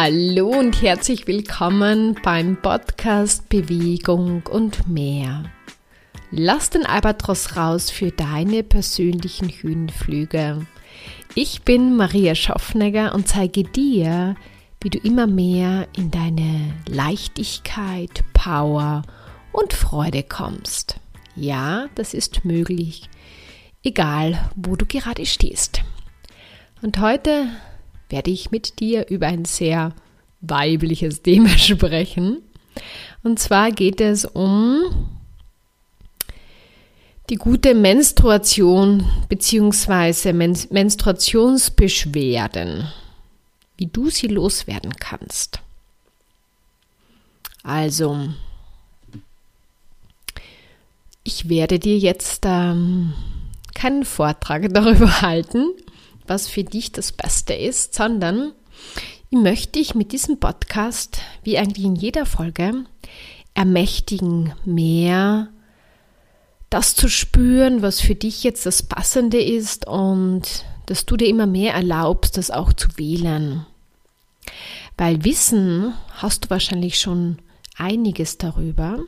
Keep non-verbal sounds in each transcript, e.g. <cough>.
Hallo und herzlich willkommen beim Podcast Bewegung und mehr. Lass den Albatros raus für deine persönlichen Höhenflüge. Ich bin Maria Schaffnegger und zeige dir, wie du immer mehr in deine Leichtigkeit, Power und Freude kommst. Ja, das ist möglich, egal wo du gerade stehst. Und heute werde ich mit dir über ein sehr weibliches Thema <laughs> sprechen. Und zwar geht es um die gute Menstruation bzw. Men Menstruationsbeschwerden, wie du sie loswerden kannst. Also, ich werde dir jetzt ähm, keinen Vortrag <laughs> darüber halten, was für dich das Beste ist, sondern ich möchte dich mit diesem Podcast, wie eigentlich in jeder Folge, ermächtigen, mehr das zu spüren, was für dich jetzt das Passende ist und dass du dir immer mehr erlaubst, das auch zu wählen. Weil Wissen hast du wahrscheinlich schon einiges darüber.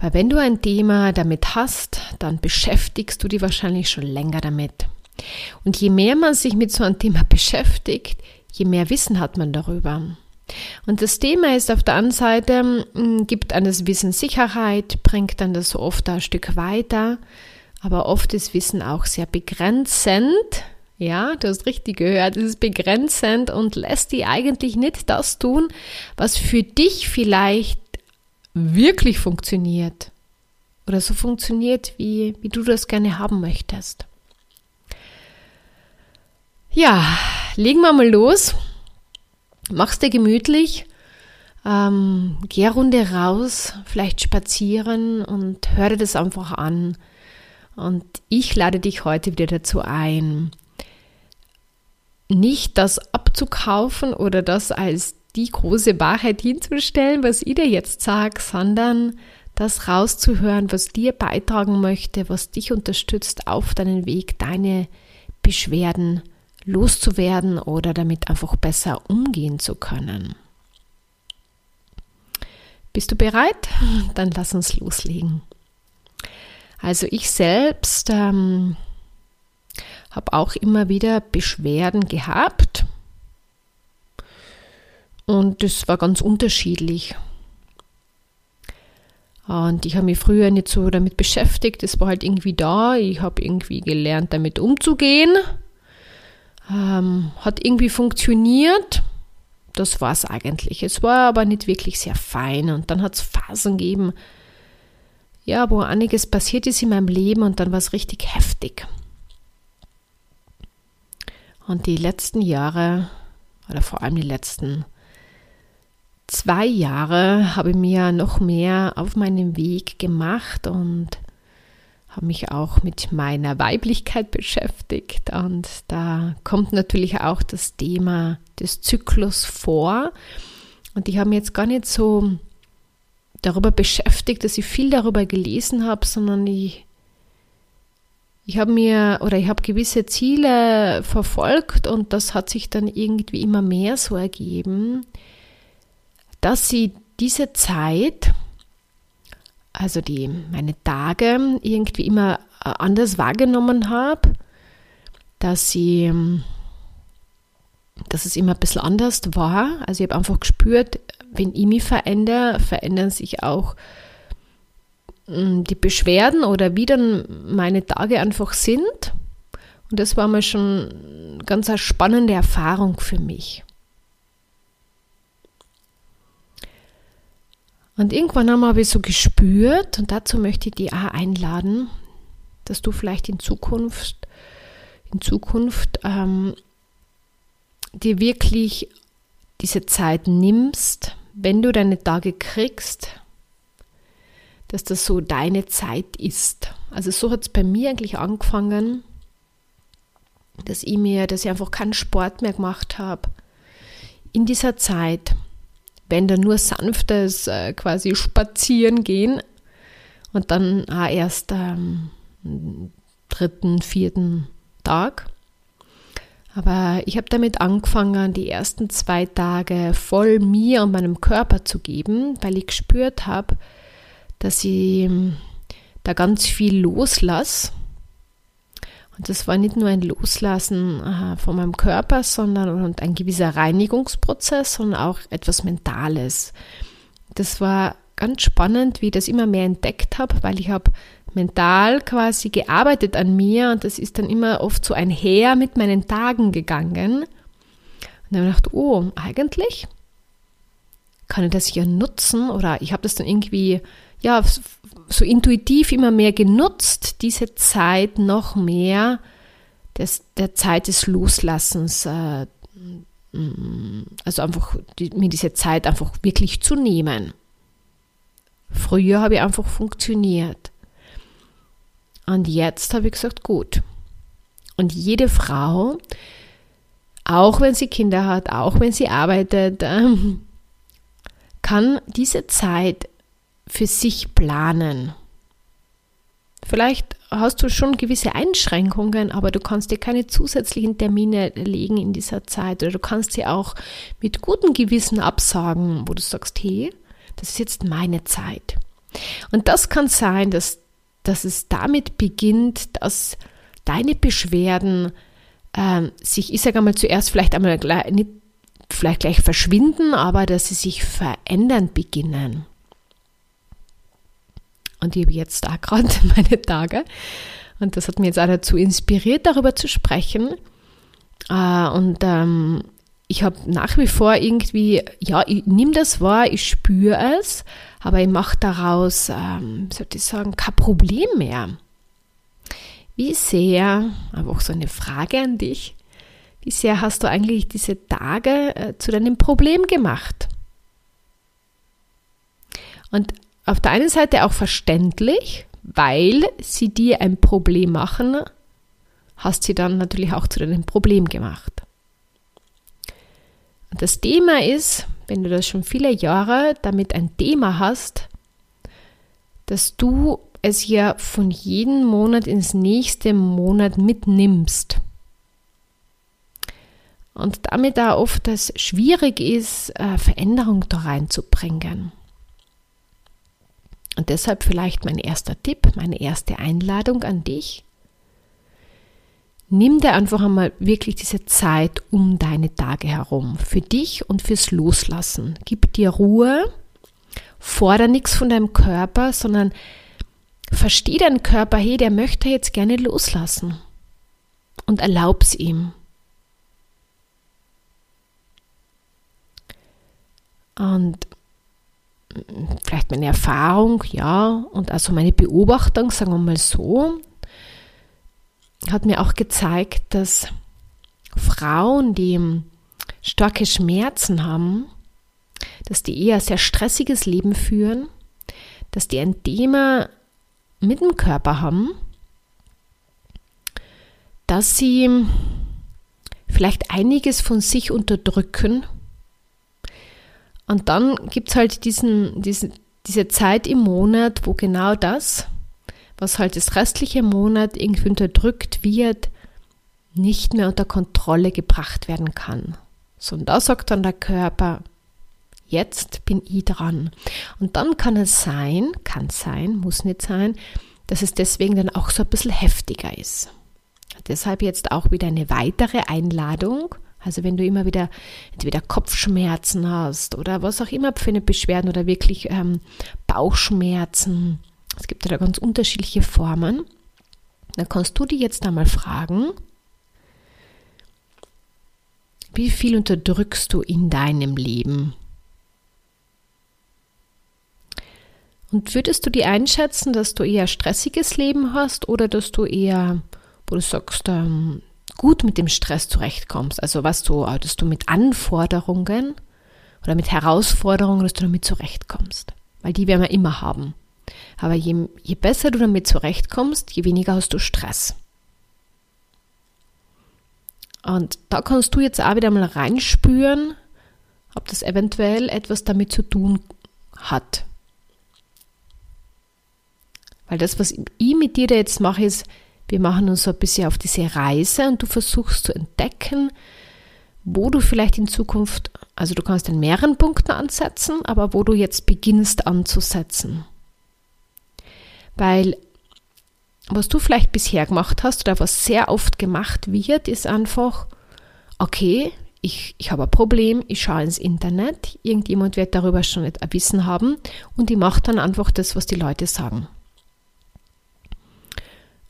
Weil wenn du ein Thema damit hast, dann beschäftigst du dich wahrscheinlich schon länger damit. Und je mehr man sich mit so einem Thema <laughs> beschäftigt, je mehr Wissen hat man darüber. Und das Thema ist auf der einen Seite, hm, gibt eines Wissen Sicherheit, bringt dann das oft ein Stück weiter, aber oft ist Wissen auch sehr begrenzend. Ja, du hast richtig gehört, es ist begrenzend und lässt dir eigentlich nicht das tun, was für dich vielleicht wirklich funktioniert oder so funktioniert, wie, wie du das gerne haben möchtest. Ja, legen wir mal los. Mach's dir gemütlich. Ähm, geh Runde raus, vielleicht spazieren und hör dir das einfach an. Und ich lade dich heute wieder dazu ein, nicht das abzukaufen oder das als die große Wahrheit hinzustellen, was ich dir jetzt sage, sondern das rauszuhören, was dir beitragen möchte, was dich unterstützt auf deinen Weg, deine Beschwerden loszuwerden oder damit einfach besser umgehen zu können. Bist du bereit? <laughs> Dann lass uns loslegen. Also ich selbst ähm, habe auch immer wieder Beschwerden gehabt und das war ganz unterschiedlich. Und ich habe mich früher nicht so damit beschäftigt, es war halt irgendwie da, ich habe irgendwie gelernt, damit umzugehen ähm, hat irgendwie funktioniert. Das war es eigentlich. Es war aber nicht wirklich sehr fein. Und dann hat es Phasen gegeben, ja, wo einiges passiert ist in meinem Leben und dann war es richtig heftig. Und die letzten Jahre, oder vor allem die letzten zwei Jahre, habe ich mir noch mehr auf meinem Weg gemacht und habe mich auch mit meiner Weiblichkeit beschäftigt und da kommt natürlich auch das Thema des Zyklus vor. Und ich habe mich jetzt gar nicht so darüber beschäftigt, dass ich viel darüber gelesen habe, sondern ich, ich habe mir oder ich habe gewisse Ziele verfolgt und das hat sich dann irgendwie immer mehr so ergeben, dass sie diese Zeit, also die, meine Tage irgendwie immer äh, anders wahrgenommen habe, dass sie, ähm, dass es immer ein bisschen anders war. Also ich habe einfach gespürt, wenn ich mich verändere, verändern sich auch mm, die Beschwerden oder wie dann meine Tage einfach sind. Und das war mal schon ganz eine spannende Erfahrung für mich. Und irgendwann einmal habe ich so gespürt, und dazu möchte ich dich auch einladen, dass du vielleicht in Zukunft, in Zukunft ähm, dir wirklich diese Zeit nimmst, wenn du deine Tage kriegst, dass das so deine Zeit ist. Also so hat es bei mir eigentlich angefangen, dass ich mir, dass ich einfach keinen Sport mehr gemacht habe. In dieser Zeit wenn nur sanftes äh, quasi spazieren gehen und dann auch erst am ähm, dritten, vierten Tag. Aber ich habe damit angefangen, die ersten zwei Tage voll mir und meinem Körper zu geben, weil ich gespürt habe, dass ich ähm, da ganz viel loslasse. Und das war nicht nur ein Loslassen äh, von meinem Körper, sondern ein gewisser Reinigungsprozess, sondern auch etwas Mentales. Das war ganz spannend, wie ich das immer mehr entdeckt habe, weil ich habe mental quasi gearbeitet an mir und das ist dann immer oft so einher mit meinen Tagen gegangen. Und dann habe ich gedacht, oh, eigentlich kann ich das ja nutzen oder ich habe das dann irgendwie, ja, so intuitiv immer mehr genutzt, diese Zeit noch mehr des, der Zeit des Loslassens, äh, also einfach die, mir diese Zeit einfach wirklich zu nehmen. Früher habe ich einfach funktioniert. Und jetzt habe ich gesagt, gut. Und jede Frau, auch wenn sie Kinder hat, auch wenn sie arbeitet, ähm, <laughs> kann diese Zeit für sich planen. Vielleicht hast du schon gewisse Einschränkungen, aber du kannst dir keine zusätzlichen Termine legen in dieser Zeit oder du kannst sie auch mit gutem Gewissen absagen, wo du sagst, hey, das ist jetzt meine Zeit. Und das kann sein, dass dass es damit beginnt, dass deine Beschwerden äh, sich, ich sage einmal zuerst vielleicht einmal gleich, nicht vielleicht gleich verschwinden, aber dass sie sich verändern beginnen. Und ich habe jetzt da <laughs> gerade meine Tage und das hat mich jetzt auch dazu inspiriert, darüber zu sprechen. Äh, und ähm, ich habe nach wie vor irgendwie, ja, ich nehme das wahr, ich spüre es, aber ich mache daraus, ähm, sollte ich sagen, kein Problem mehr. Wie sehr, aber auch so eine Frage an dich, wie sehr hast du eigentlich diese Tage äh, zu deinem Problem gemacht? Und auf der einen Seite auch verständlich, weil sie dir ein Problem machen, hast sie dann natürlich auch zu deinem Problem gemacht. Und das Thema ist, wenn du das schon viele Jahre damit ein Thema hast, dass du es ja von jedem Monat ins nächste Monat mitnimmst. Und damit da oft es schwierig ist, äh, Veränderung da reinzubringen. Und deshalb vielleicht mein erster Tipp, meine erste Einladung an dich. Nimm dir einfach einmal wirklich diese Zeit um deine Tage herum, für dich und fürs Loslassen. Gib dir Ruhe, fordere nichts von deinem Körper, sondern versteh deinen Körper, hey, der möchte jetzt gerne loslassen und erlaub's ihm. Und vielleicht meine Erfahrung, ja, und also meine Beobachtung, sagen wir mal so, hat mir auch gezeigt, dass Frauen, die starke Schmerzen haben, dass die eher sehr stressiges Leben führen, dass die ein Thema mit dem Körper haben, dass sie vielleicht einiges von sich unterdrücken. Und dann gibt es halt diesen, diesen, diese Zeit im Monat, wo genau das was halt das restliche Monat irgendwie unterdrückt wird, nicht mehr unter Kontrolle gebracht werden kann. So, und da sagt dann der Körper, jetzt bin ich dran. Und dann kann es sein, kann sein, muss nicht sein, dass es deswegen dann auch so ein bisschen heftiger ist. Deshalb jetzt auch wieder eine weitere Einladung. Also wenn du immer wieder entweder Kopfschmerzen hast oder was auch immer für eine Beschwerden oder wirklich ähm, Bauchschmerzen, es gibt da ganz unterschiedliche Formen. Dann kannst du dir jetzt einmal fragen, wie viel unterdrückst du in deinem Leben? Und würdest du die einschätzen, dass du eher stressiges Leben hast oder dass du eher, wo du sagst, ähm, gut mit dem Stress zurechtkommst? Also was du, dass du mit Anforderungen oder mit Herausforderungen, dass du damit zurechtkommst? Weil die werden wir immer haben. Aber je, je besser du damit zurechtkommst, je weniger hast du Stress. Und da kannst du jetzt auch wieder mal reinspüren, ob das eventuell etwas damit zu tun hat. Weil das, was ich mit dir da jetzt mache, ist Wir machen uns so ein bisschen auf diese Reise und du versuchst zu entdecken, wo du vielleicht in Zukunft, also du kannst an mehreren Punkten ansetzen, aber wo du jetzt beginnst anzusetzen. Weil was du vielleicht bisher gemacht hast oder was sehr oft gemacht wird, ist einfach, okay, ich, ich habe ein Problem, ich schaue ins Internet, irgendjemand wird darüber schon ein Wissen haben und ich mache dann einfach das, was die Leute sagen.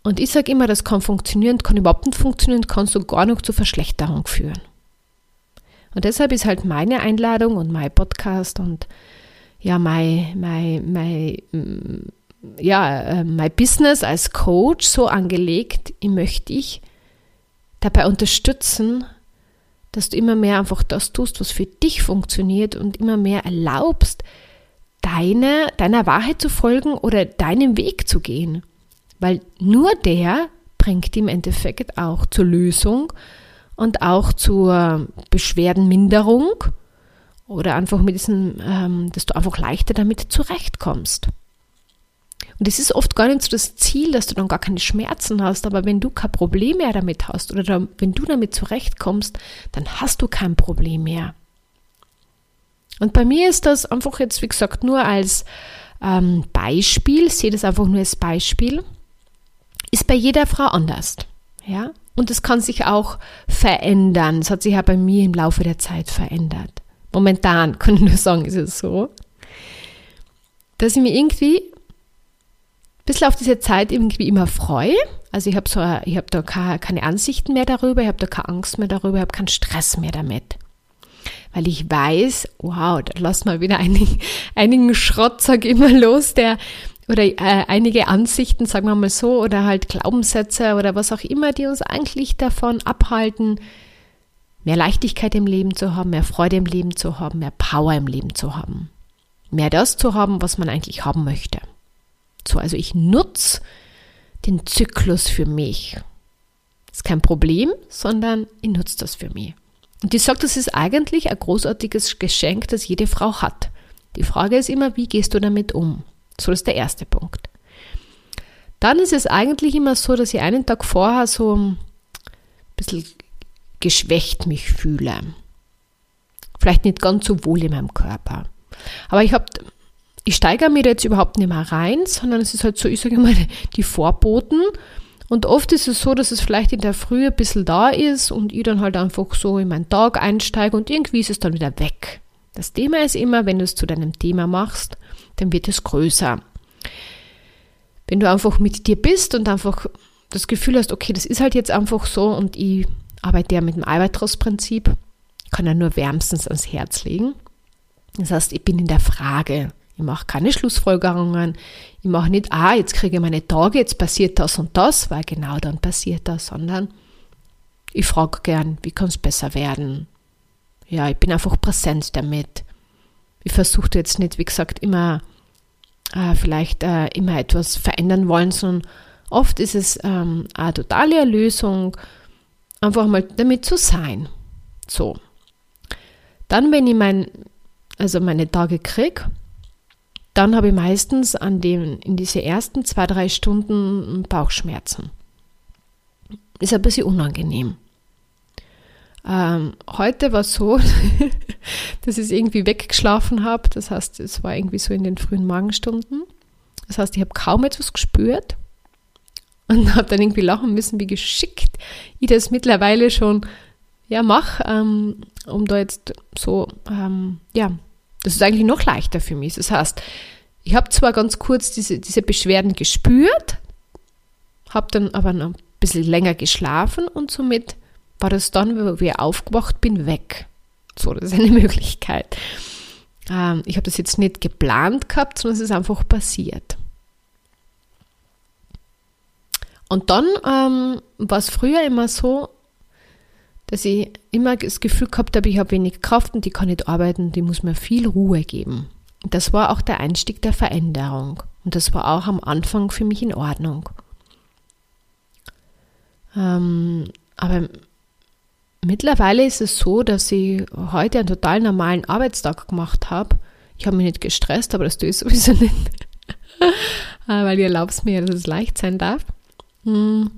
Und ich sage immer, das kann funktionieren, kann überhaupt nicht funktionieren, kann sogar noch zur Verschlechterung führen. Und deshalb ist halt meine Einladung und mein Podcast und ja, mein, mein, mein, mm, ja, äh, mein Business als Coach so angelegt, ich möchte dich dabei unterstützen, dass du immer mehr einfach das tust, was für dich funktioniert und immer mehr erlaubst, deine, deiner Wahrheit zu folgen oder deinem Weg zu gehen. Weil nur der bringt im Endeffekt auch zur Lösung und auch zur Beschwerdenminderung oder einfach mit diesem, ähm, dass du einfach leichter damit zurechtkommst. Und es ist oft gar nicht so das Ziel, dass du dann gar keine Schmerzen hast, aber wenn du kein Problem mehr damit hast oder wenn du damit zurechtkommst, dann hast du kein Problem mehr. Und bei mir ist das einfach jetzt, wie gesagt, nur als ähm, Beispiel, sehe das einfach nur als Beispiel, ist bei jeder Frau anders. Ja? Und es kann sich auch verändern. Es hat sich ja bei mir im Laufe der Zeit verändert. Momentan <laughs> kann ich nur sagen, ist es so, dass ich mir irgendwie ein bisschen auf diese Zeit irgendwie immer freue. Also ich habe so, ich habe da keine Ansichten mehr darüber, ich habe da keine Angst mehr darüber, ich habe keinen Stress mehr damit. Weil ich weiß, wow, da lass mal wieder einigen, <laughs> einigen Schrott, sag immer los, der, oder äh, einige Ansichten, sagen wir mal so, oder halt Glaubenssätze oder was auch immer, die uns eigentlich davon abhalten, mehr Leichtigkeit im Leben zu haben, mehr Freude im Leben zu haben, mehr Power im Leben zu haben. Mehr das zu haben, was man eigentlich haben möchte. So, also ich nutze den Zyklus für mich. Ist kein Problem, sondern ich nutze das für mich. Und ich sage, das ist eigentlich ein großartiges Geschenk, das jede Frau hat. Die Frage ist immer, wie gehst du damit um? So, das ist der erste Punkt. Dann ist es eigentlich immer so, dass ich einen Tag vorher so ein bisschen geschwächt mich fühle. Vielleicht nicht ganz so wohl in meinem Körper. Aber ich habe ich steigere mir jetzt überhaupt nicht mehr rein, sondern es ist halt so, ich sage mal, <laughs> die Vorboten. Und oft ist es so, dass es vielleicht in der Früh ein bisschen da ist und ich dann halt einfach so in meinen Tag einsteige und irgendwie ist es dann wieder weg. Das Thema ist immer, wenn du es zu deinem Thema machst, dann wird es größer. Wenn du einfach mit dir bist und einfach das Gefühl hast, okay, das ist halt jetzt einfach so und ich arbeite ja mit dem Albatros-Prinzip, kann ja nur wärmstens ans Herz legen. Das heißt, ich bin in der Frage. Ich mache keine Schlussfolgerungen. Ich mache nicht, ah, jetzt kriege ich meine Tage, jetzt passiert das und das, weil genau dann passiert das, sondern ich frage gern, wie kann es besser werden? Ja, ich bin einfach präsent damit. Ich versuche jetzt nicht, wie gesagt, immer äh, vielleicht äh, immer etwas verändern wollen, sondern oft ist es ähm, eine totale Erlösung, einfach mal damit zu sein. So. Dann, wenn ich mein, also meine Tage kriege, dann habe ich meistens an dem, in diese ersten zwei, drei Stunden Bauchschmerzen. Ist ein bisschen unangenehm. Ähm, heute war es so, <laughs> dass ich irgendwie weggeschlafen habe. Das heißt, es war irgendwie so in den frühen Morgenstunden. Das heißt, ich habe kaum etwas gespürt und habe dann irgendwie lachen müssen, wie geschickt ich das mittlerweile schon ja, mache, ähm, um da jetzt so, ähm, ja, das ist eigentlich noch leichter für mich. Das heißt, ich habe zwar ganz kurz diese, diese Beschwerden gespürt, habe dann aber noch ein bisschen länger geschlafen und somit war das dann, wo ich aufgewacht bin, weg. So, das ist eine <laughs> Möglichkeit. Ähm, ich habe das jetzt nicht geplant gehabt, sondern es ist einfach passiert. Und dann ähm, war es früher immer so, dass ich immer das Gefühl gehabt habe, ich habe wenig Kraft und die kann nicht arbeiten, die muss mir viel Ruhe geben. Und das war auch der Einstieg der Veränderung. Und das war auch am Anfang für mich in Ordnung. Ähm, aber mittlerweile ist es so, dass ich heute einen total normalen Arbeitstag gemacht habe. Ich habe mich nicht gestresst, aber das tue ich <laughs> sowieso nicht. Weil ihr erlaubt mir, dass es leicht sein darf. Hm.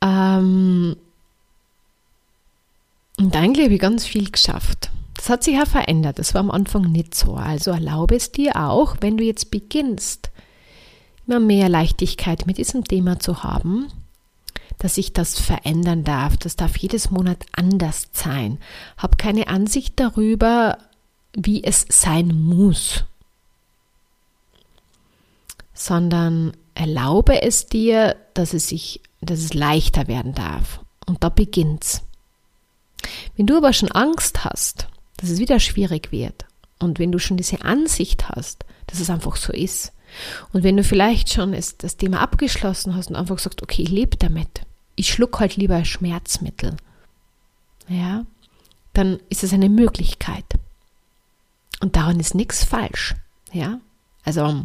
Ähm, und eigentlich habe ich ganz viel geschafft. Das hat sich ja verändert. Das war am Anfang nicht so. Also erlaube es dir auch, wenn du jetzt beginnst, immer mehr Leichtigkeit mit diesem Thema zu haben, dass sich das verändern darf. Das darf jedes Monat anders sein. Hab keine Ansicht darüber, wie es sein muss, sondern erlaube es dir, dass es sich, dass es leichter werden darf. Und da beginnt's. Wenn du aber schon Angst hast, dass es wieder schwierig wird, und wenn du schon diese Ansicht hast, dass es einfach so ist, und wenn du vielleicht schon das Thema abgeschlossen hast und einfach sagst, okay, ich lebe damit, ich schluck halt lieber Schmerzmittel, ja, dann ist es eine Möglichkeit. Und daran ist nichts falsch, ja. Also,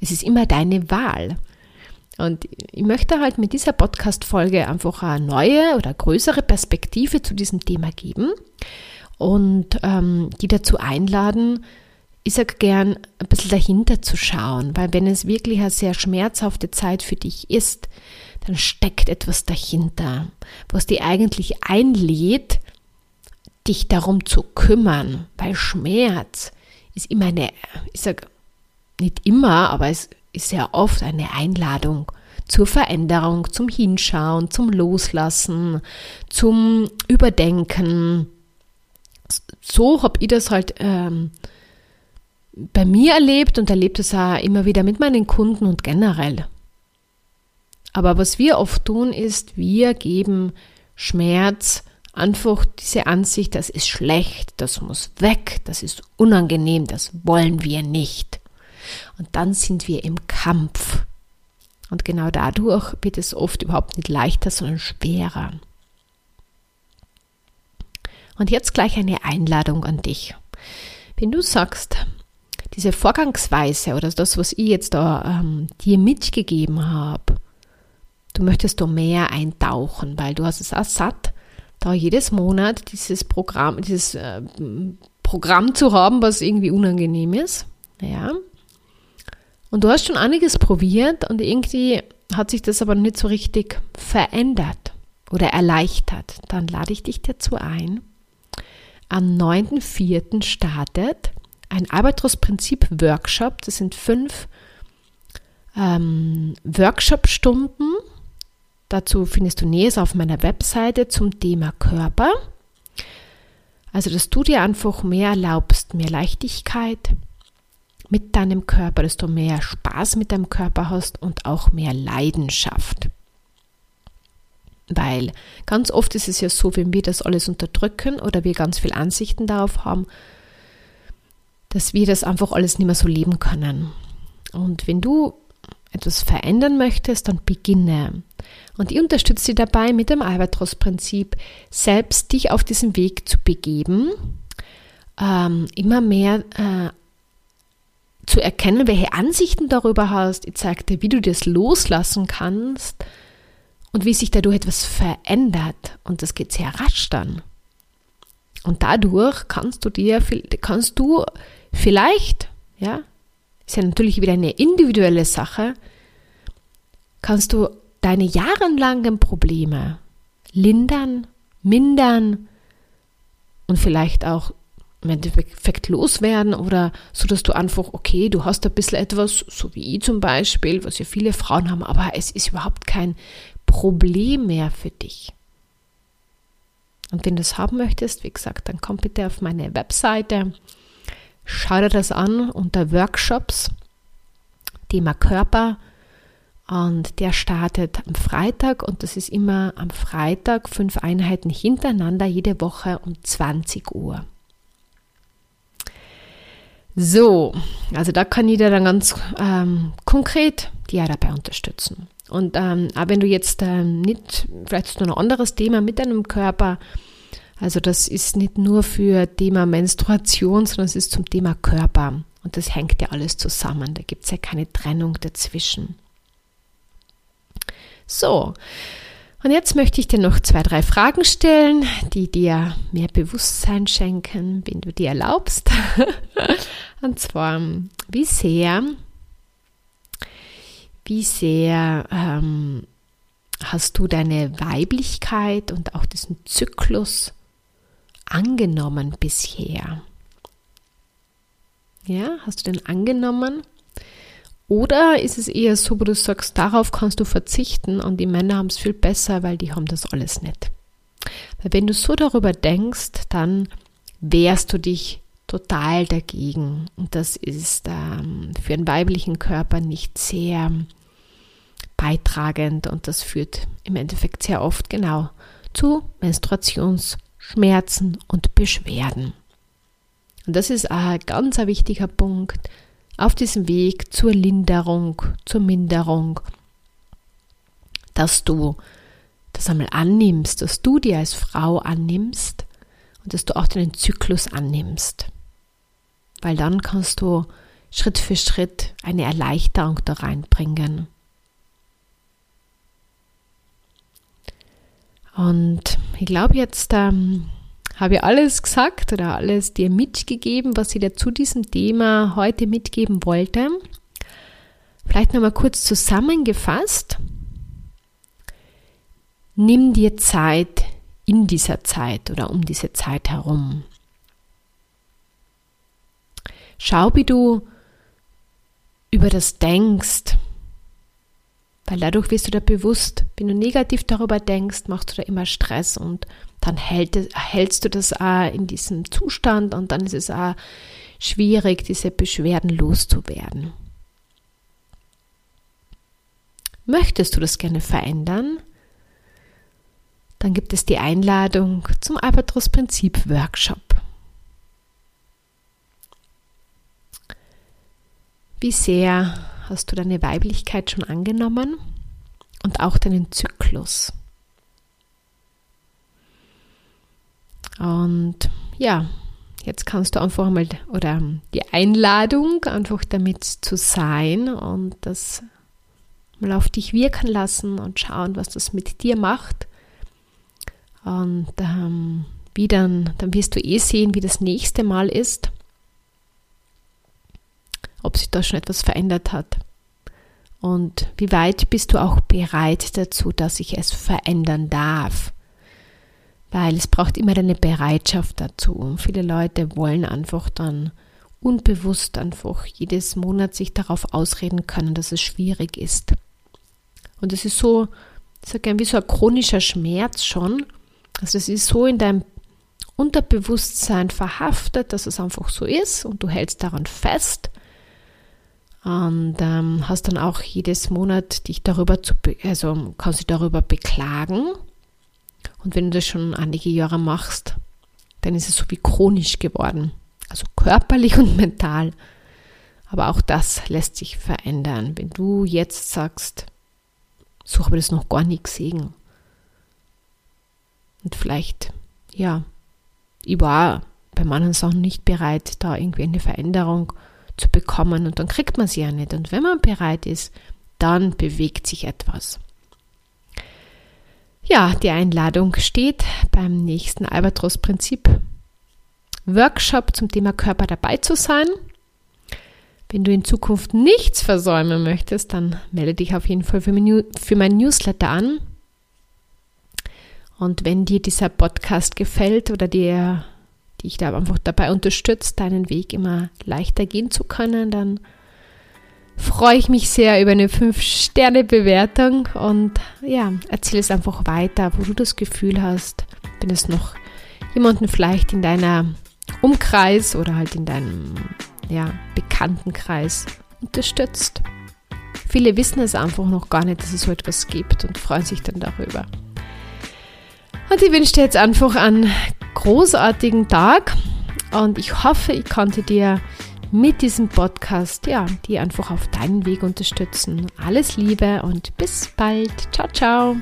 es ist immer deine Wahl. Und ich möchte halt mit dieser Podcast-Folge einfach eine neue oder größere Perspektive zu diesem Thema geben und ähm, die dazu einladen, ich sage gern, ein bisschen dahinter zu schauen, weil wenn es wirklich eine sehr schmerzhafte Zeit für dich ist, dann steckt etwas dahinter, was dir eigentlich einlädt, dich darum zu kümmern, weil Schmerz ist immer eine, ich sage nicht immer, aber es ist sehr oft eine Einladung zur Veränderung, zum Hinschauen, zum Loslassen, zum Überdenken. So habe ich das halt ähm, bei mir erlebt und erlebt es auch immer wieder mit meinen Kunden und generell. Aber was wir oft tun, ist, wir geben Schmerz einfach diese Ansicht, das ist schlecht, das muss weg, das ist unangenehm, das wollen wir nicht. Und dann sind wir im Kampf. Und genau dadurch wird es oft überhaupt nicht leichter, sondern schwerer. Und jetzt gleich eine Einladung an dich. Wenn du sagst, diese Vorgangsweise oder das, was ich jetzt da ähm, dir mitgegeben habe, du möchtest da mehr eintauchen, weil du hast es auch satt, da jedes Monat dieses Programm, dieses äh, Programm zu haben, was irgendwie unangenehm ist. Ja, und du hast schon einiges probiert und irgendwie hat sich das aber nicht so richtig verändert oder erleichtert. Dann lade ich dich dazu ein. Am 9.4. startet ein Albatros-Prinzip-Workshop. Das sind fünf ähm, Workshop-Stunden. Dazu findest du Nähes auf meiner Webseite zum Thema Körper. Also, dass du dir einfach mehr erlaubst, mehr Leichtigkeit, mit deinem Körper, dass du mehr Spaß mit deinem Körper hast und auch mehr Leidenschaft. Weil ganz oft ist es ja so, wenn wir das alles unterdrücken oder wir ganz viel Ansichten darauf haben, dass wir das einfach alles nicht mehr so leben können. Und wenn du etwas verändern möchtest, dann beginne. Und ich unterstütze dich dabei mit dem Albatros-Prinzip, selbst dich auf diesen Weg zu begeben, ähm, immer mehr äh, zu erkennen, welche Ansichten darüber hast. Ich zeige dir, wie du das loslassen kannst und wie sich dadurch etwas verändert. Und das geht sehr rasch dann. Und dadurch kannst du dir, kannst du vielleicht, ja, ist ja natürlich wieder eine individuelle Sache, kannst du deine jahrelangen Probleme lindern, mindern und vielleicht auch im Endeffekt loswerden oder so, dass du einfach, okay, du hast ein bisschen etwas, so wie ich zum Beispiel, was ja viele Frauen haben, aber es ist überhaupt kein Problem mehr für dich. Und wenn du es haben möchtest, wie gesagt, dann komm bitte auf meine Webseite, schau dir das an unter Workshops, Thema Körper. Und der startet am Freitag und das ist immer am Freitag fünf Einheiten hintereinander jede Woche um 20 Uhr. So, also da kann dir dann ganz ähm, konkret dir dabei unterstützen. Und ähm, auch wenn du jetzt ähm, nicht, vielleicht ist noch ein anderes Thema mit deinem Körper, also das ist nicht nur für Thema Menstruation, sondern es ist zum Thema Körper. Und das hängt ja alles zusammen. Da gibt es ja keine Trennung dazwischen. So, und jetzt möchte ich dir noch zwei, drei Fragen stellen, die dir mehr Bewusstsein schenken, wenn du dir erlaubst. <laughs> Und zwar, wie sehr, wie sehr ähm, Hast du deine Weiblichkeit und auch diesen Zyklus angenommen bisher? Ja, hast du den angenommen? Oder ist es eher so, wo du sagst, darauf kannst du verzichten und die Männer haben es viel besser, weil die haben das alles nicht. Weil wenn du so darüber denkst, dann wehrst du dich total dagegen. Und das ist ähm, für einen weiblichen Körper nicht sehr beitragend und das führt im Endeffekt sehr oft genau zu Menstruationsschmerzen und Beschwerden. Und das ist ein ganz wichtiger Punkt auf diesem Weg zur Linderung, zur Minderung, dass du das einmal annimmst, dass du dir als Frau annimmst und dass du auch deinen Zyklus annimmst. Weil dann kannst du Schritt für Schritt eine Erleichterung da reinbringen. Und ich glaube, jetzt ähm, habe ich alles gesagt oder alles dir mitgegeben, was ich dir zu diesem Thema heute mitgeben wollte. Vielleicht nochmal kurz zusammengefasst. Nimm dir Zeit in dieser Zeit oder um diese Zeit herum. Schau, wie du über das denkst, weil dadurch wirst du dir bewusst, wenn du negativ darüber denkst, machst du da immer Stress und dann hält, hältst du das auch in diesem Zustand und dann ist es auch schwierig, diese Beschwerden loszuwerden. Möchtest du das gerne verändern? Dann gibt es die Einladung zum Albatros-Prinzip-Workshop. Wie sehr hast du deine Weiblichkeit schon angenommen und auch deinen Zyklus. Und ja, jetzt kannst du einfach mal, oder die Einladung, einfach damit zu sein und das mal auf dich wirken lassen und schauen, was das mit dir macht. Und ähm, wie dann, dann wirst du eh sehen, wie das nächste Mal ist ob sich da schon etwas verändert hat. Und wie weit bist du auch bereit dazu, dass ich es verändern darf? Weil es braucht immer eine Bereitschaft dazu. Und viele Leute wollen einfach dann unbewusst einfach jedes Monat sich darauf ausreden können, dass es schwierig ist. Und es ist so, ich sage gerne, wie so ein chronischer Schmerz schon. Also es ist so in deinem Unterbewusstsein verhaftet, dass es einfach so ist und du hältst daran fest und ähm, hast dann auch jedes Monat dich darüber zu, also kannst dich darüber beklagen. Und wenn du das schon einige Jahre machst, dann ist es so wie chronisch geworden. Also körperlich <laughs> und mental. Aber auch das lässt sich verändern. Wenn du jetzt sagst, so habe ich das noch gar nicht gesehen. Und vielleicht, ja, ich war bei manchen Sachen nicht bereit, da irgendwie eine Veränderung zu zu bekommen und dann kriegt man sie ja nicht. Und wenn man bereit ist, dann bewegt sich etwas. Ja, die Einladung steht beim nächsten Albatros-Prinzip Workshop zum Thema Körper dabei zu sein. Wenn du in Zukunft nichts versäumen möchtest, dann melde dich auf jeden Fall für mein, Newsletter an. Und wenn dir dieser Podcast gefällt oder dir dich da einfach dabei unterstützt, deinen Weg immer leichter gehen zu können, dann freue ich mich sehr über eine 5-Sterne-Bewertung und ja, erzähle es einfach weiter, wo du das Gefühl hast, wenn es noch jemanden vielleicht in deiner Umkreis oder halt in deinem ja, Bekanntenkreis unterstützt. Viele wissen es einfach noch gar nicht, dass es so etwas gibt und freuen sich dann darüber. Und ich wünsche dir jetzt einfach einen großartigen Tag und ich hoffe, ich konnte dir mit diesem Podcast, ja, die einfach auf deinen Weg unterstützen. Alles Liebe und bis bald. Ciao, ciao.